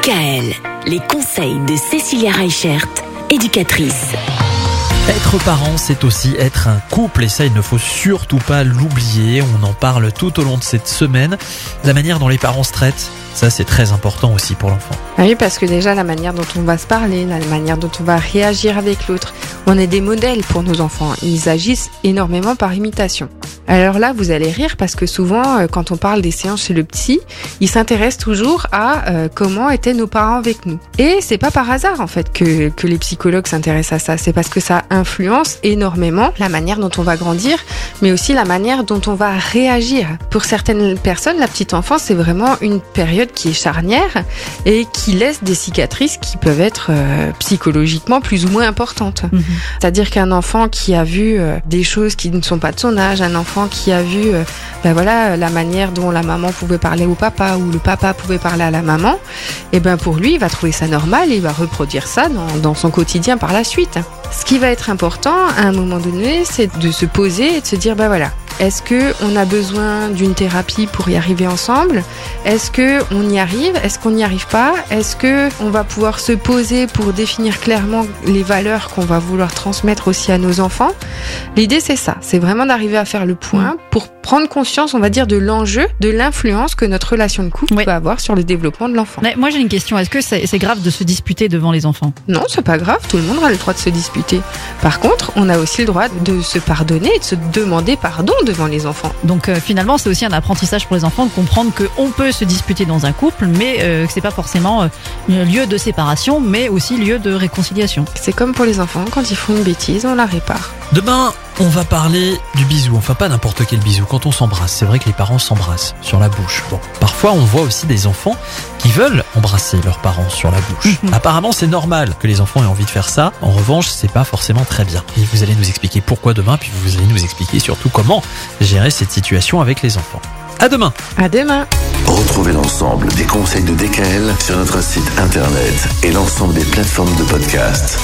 DKL, les conseils de Cécilia Reichert, éducatrice. Être parent, c'est aussi être un couple et ça, il ne faut surtout pas l'oublier. On en parle tout au long de cette semaine. La manière dont les parents se traitent, ça, c'est très important aussi pour l'enfant. Oui, parce que déjà, la manière dont on va se parler, la manière dont on va réagir avec l'autre, on est des modèles pour nos enfants. Ils agissent énormément par imitation. Alors là, vous allez rire parce que souvent, euh, quand on parle des séances chez le psy, il s'intéresse toujours à euh, comment étaient nos parents avec nous. Et c'est pas par hasard en fait que, que les psychologues s'intéressent à ça. C'est parce que ça influence énormément la manière dont on va grandir, mais aussi la manière dont on va réagir. Pour certaines personnes, la petite enfance, c'est vraiment une période qui est charnière et qui laisse des cicatrices qui peuvent être euh, psychologiquement plus ou moins importantes. Mhm. C'est-à-dire qu'un enfant qui a vu des choses qui ne sont pas de son âge, un enfant qui a vu euh, ben voilà, la manière dont la maman pouvait parler au papa ou le papa pouvait parler à la maman, et ben pour lui, il va trouver ça normal et il va reproduire ça dans, dans son quotidien par la suite. Ce qui va être important à un moment donné, c'est de se poser et de se dire, ben voilà, est-ce que on a besoin d'une thérapie pour y arriver ensemble? Est-ce que on y arrive? Est-ce qu'on n'y arrive pas? Est-ce que on va pouvoir se poser pour définir clairement les valeurs qu'on va vouloir transmettre aussi à nos enfants? L'idée c'est ça, c'est vraiment d'arriver à faire le point pour prendre conscience, on va dire, de l'enjeu, de l'influence que notre relation de couple Oui. peut avoir sur le développement de l'enfant. Mais moi j'ai une question, est-ce que c'est c'est grave de se disputer devant les enfants? Non, c'est pas grave, tout le monde a le droit de se disputer. Par contre, on a aussi le droit de se pardonner et de se demander pardon devant les enfants. Donc euh, finalement c'est aussi un apprentissage pour les enfants de comprendre qu'on peut se disputer dans un couple, mais euh, que c'est pas forcément euh, un lieu de séparation, mais aussi lieu de réconciliation. C'est comme pour les enfants, quand ils font une bêtise, on la répare. Demain, on va parler du bisou. Enfin, pas n'importe quel bisou. Quand on s'embrasse, c'est vrai que les parents s'embrassent sur la bouche. Bon, parfois, on voit aussi des enfants qui veulent embrasser leurs parents sur la bouche. Apparemment, c'est normal que les enfants aient envie de faire ça. En revanche, c'est pas forcément très bien. Et vous allez nous expliquer pourquoi demain, puis vous allez nous expliquer surtout comment gérer cette situation avec les enfants. À demain. À demain! Retrouvez l'ensemble des conseils de DKL sur notre site internet et l'ensemble des plateformes de podcast.